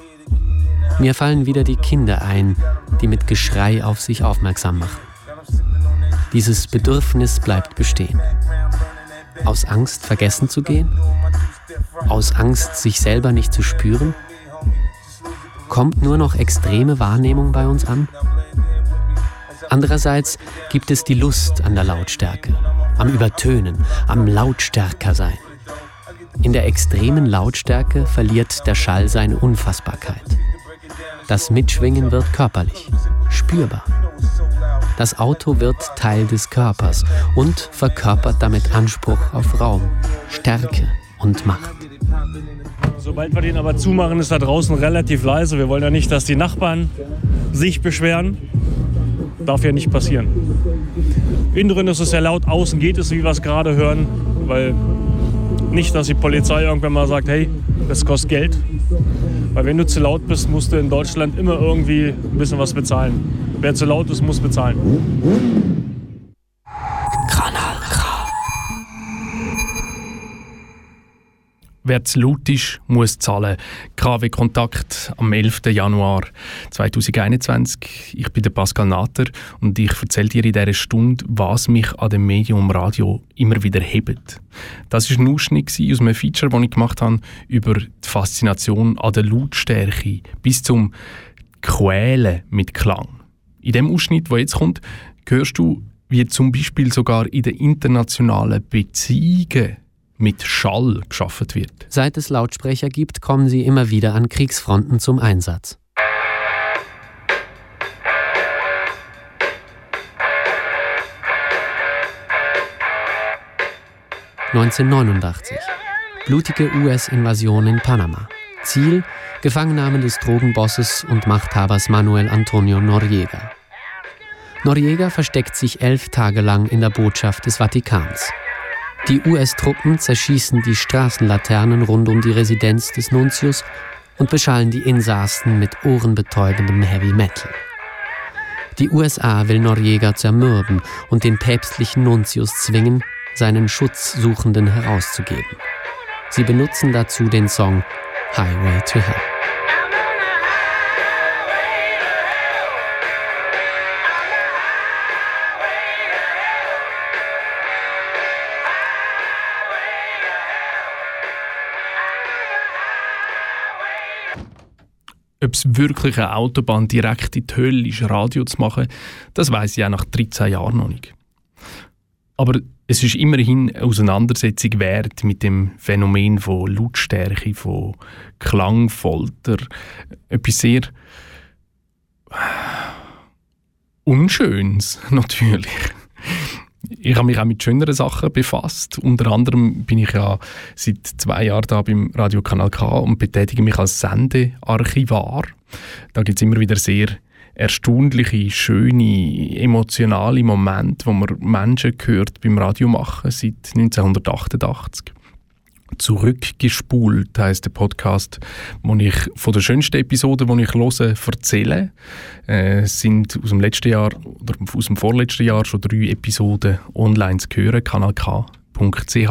Mir fallen wieder die Kinder ein, die mit Geschrei auf sich aufmerksam machen. Dieses Bedürfnis bleibt bestehen. Aus Angst, vergessen zu gehen? Aus Angst, sich selber nicht zu spüren? Kommt nur noch extreme Wahrnehmung bei uns an? Andererseits gibt es die Lust an der Lautstärke, am Übertönen, am Lautstärker sein. In der extremen Lautstärke verliert der Schall seine Unfassbarkeit. Das Mitschwingen wird körperlich, spürbar. Das Auto wird Teil des Körpers und verkörpert damit Anspruch auf Raum, Stärke und Macht. Sobald wir den aber zumachen, ist da draußen relativ leise. Wir wollen ja nicht, dass die Nachbarn sich beschweren. Darf ja nicht passieren. Innen drin ist es sehr laut, außen geht es, wie wir es gerade hören, weil nicht, dass die Polizei irgendwann mal sagt, hey, das kostet Geld. Weil wenn du zu laut bist, musst du in Deutschland immer irgendwie ein bisschen was bezahlen. Wer zu laut ist, muss bezahlen. Wer zu laut ist, muss zahlen. KW Kontakt am 11. Januar 2021. Ich bin der Pascal Natter und ich erzähle dir in dieser Stunde, was mich an dem Medium Radio immer wieder hebt. Das war ein Ausschnitt aus einem Feature, das ich gemacht habe, über die Faszination an der Lautstärke bis zum Quälen mit Klang. In dem Ausschnitt, der jetzt kommt, hörst du, wie zum Beispiel sogar in den internationalen Beziehungen mit Schall geschaffen wird. Seit es Lautsprecher gibt, kommen sie immer wieder an Kriegsfronten zum Einsatz. (1989) Blutige US-Invasion in Panama. Ziel: Gefangennahme des Drogenbosses und Machthabers Manuel Antonio Noriega. Noriega versteckt sich elf Tage lang in der Botschaft des Vatikans. Die US-Truppen zerschießen die Straßenlaternen rund um die Residenz des Nuntius und beschallen die Insassen mit ohrenbetäubendem Heavy Metal. Die USA will Noriega zermürben und den päpstlichen Nuntius zwingen, seinen Schutzsuchenden herauszugeben. Sie benutzen dazu den Song Highway to Hell. Ob es wirklich eine Autobahn direkt in die Hölle ist, Radio zu machen, das weiß ich auch nach 13 Jahren noch nicht. Aber es ist immerhin eine Auseinandersetzung wert mit dem Phänomen von Lautstärke, von Klangfolter. Etwas sehr Unschönes, natürlich. Ich habe mich auch mit schöneren Sachen befasst. Unter anderem bin ich ja seit zwei Jahren da beim Radiokanal K und betätige mich als Sendearchivar. Da gibt es immer wieder sehr erstaunliche, schöne, emotionale Momente, wo man Menschen hört beim Radio machen seit 1988. Zurückgespult heißt der Podcast, wo ich von der schönsten Episode, die ich höre, erzähle. Äh, sind aus dem letzten Jahr oder aus dem vorletzten Jahr schon drei Episoden online zu hören, kanalk.ch,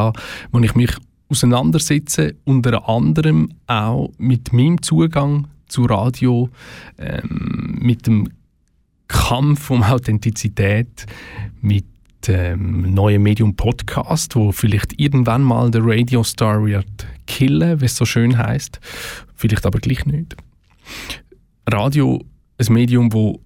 wo ich mich auseinandersetze, unter anderem auch mit meinem Zugang zu Radio, ähm, mit dem Kampf um Authentizität, mit dem neuen Medium Podcast, wo vielleicht irgendwann mal der Radiostar wird killen, wie es so schön heißt, vielleicht aber gleich nicht. Radio, ein Medium, wo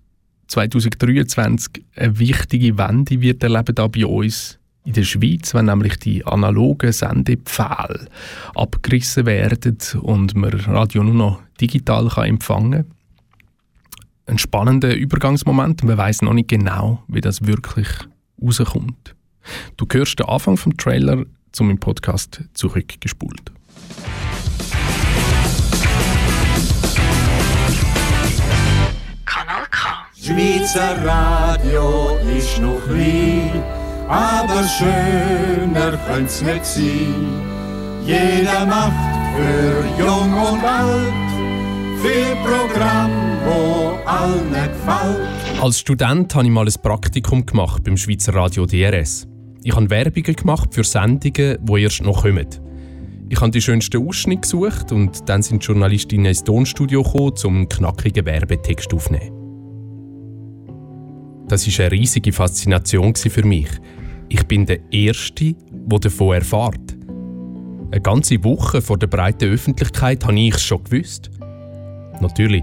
2023 eine wichtige Wende wird erleben da bei uns in der Schweiz, wenn nämlich die analogen Sendepfähle abgerissen werden und man Radio nur noch digital kann empfangen kann. Ein spannender Übergangsmoment. Man weiß noch nicht genau, wie das wirklich rauskommt. Du hörst den Anfang vom Trailer zu meinem Podcast zurückgespult. Kanal K. Schweizer Radio ist noch klein, aber schöner könnte's nicht sein. Jeder macht für Jung und Alt viel Programm, wo allen gefällt. Als Student habe ich mal ein Praktikum gemacht beim Schweizer Radio DRS. Ich habe Werbungen gemacht für Sendungen, die erst noch kommen. Ich habe die schönsten Ausschnitte gesucht und dann sind Journalistinnen ins Tonstudio gekommen, um einen knackigen Werbetext aufzunehmen. Das war eine riesige Faszination für mich. Ich bin der Erste, der davon erfährt. Eine ganze Woche vor der breiten Öffentlichkeit habe ich es schon gewusst. Natürlich,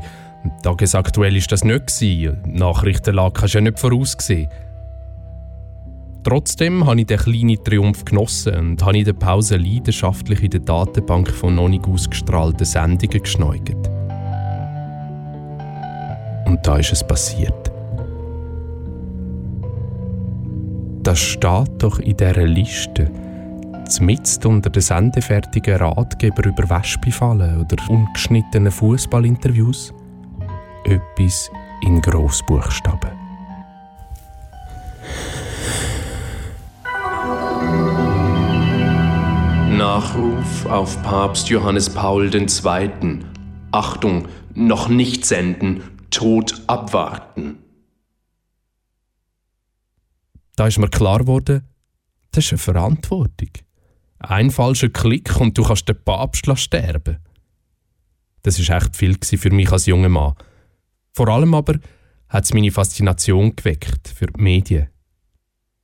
tagesaktuell ist das nicht. gewesen. Nachrichtenlage kannst du ja nicht voraussehen. Trotzdem habe ich den kleinen Triumph genossen und habe in der Pause leidenschaftlich in der Datenbank von noch nicht ausgestrahlten Sendungen geschneugert. Und da ist es passiert. Das steht doch in dieser Liste. Zmitzt unter den sendefertigen Ratgeber über Wespifallen oder ungeschnittenen Fußballinterviews etwas in Grossbuchstaben. Nachruf auf Papst Johannes Paul II. Achtung, noch nicht senden, Tod abwarten. Da ist mir klar geworden, das ist eine Verantwortung. Ein falscher Klick und du kannst den Papst sterben. Das ist echt viel für mich als junger Mann. Vor allem aber hat es meine Faszination geweckt für die Medien.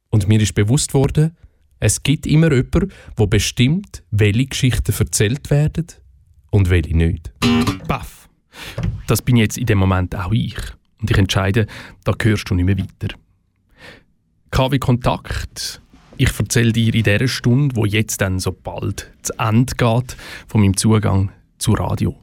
Und mir ist bewusst worden, es gibt immer jemanden, der bestimmt, welche Geschichten erzählt werden und welche nicht. Baff. Das bin jetzt in dem Moment auch ich. Und ich entscheide, da gehörst du nicht mehr weiter. KW Kontakt. Ich erzähle dir in dieser Stunde, wo jetzt dann so bald zu Ende geht, von meinem Zugang zu Radio.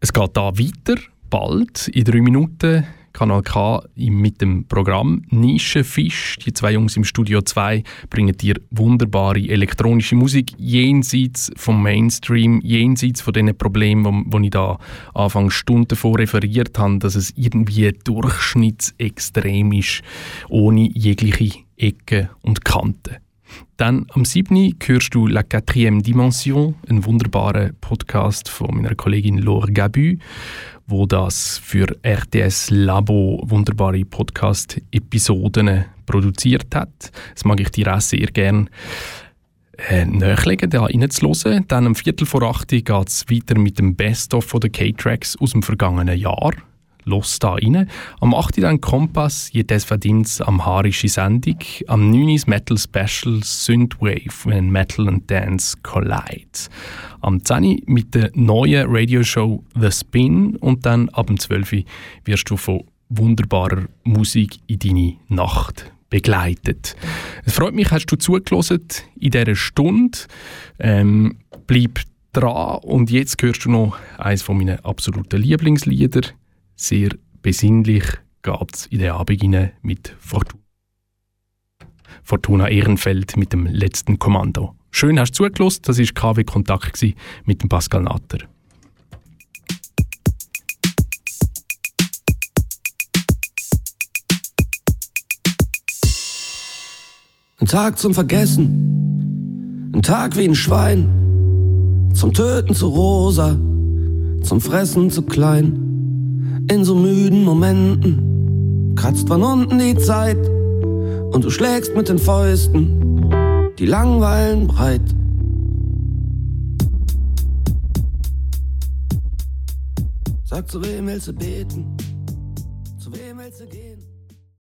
Es geht da weiter, bald, in drei Minuten, Kanal K mit dem Programm Nischenfisch. Die zwei Jungs im Studio 2 bringen dir wunderbare elektronische Musik jenseits vom Mainstream, jenseits von den Problemen, die ich da Anfang Stunden vor referiert habe, dass es irgendwie durchschnittsextrem ist, ohne jegliche Ecken und Kanten. Dann am 7. hörst du La Quatrième Dimension, einen wunderbaren Podcast von meiner Kollegin Laure Gabu, wo das für RTS Labo wunderbare Podcast-Episoden produziert hat. Das mag ich dir auch sehr gerne äh, nachlegen, da reinzuhören. Dann am Viertel vor acht geht es weiter mit dem Best-of der K-Tracks aus dem vergangenen Jahr. Los da rein. Am 8. dann Kompass, jedes Verdienst amharische Sendung. Am 9. das Metal Special Synthwave, when Metal and Dance collide. Am 10. mit der neuen Radioshow The Spin und dann ab dem 12. wirst du von wunderbarer Musik in deine Nacht begleitet. Es freut mich, hast du zugelassen in dieser Stunde. Ähm, bleib dran und jetzt hörst du noch eines von meinen absoluten Lieblingslieder sehr besinnlich geht es in den Abend hinein mit Fortuna. Fortuna Ehrenfeld mit dem letzten Kommando. Schön hast du zugelassen, das war KW Kontakt mit dem Pascal Natter. Ein Tag zum Vergessen, ein Tag wie ein Schwein, zum Töten zu rosa, zum Fressen zu klein. In so müden Momenten kratzt von unten die Zeit und du schlägst mit den Fäusten die Langweilen breit. Sag, zu wem willst du beten?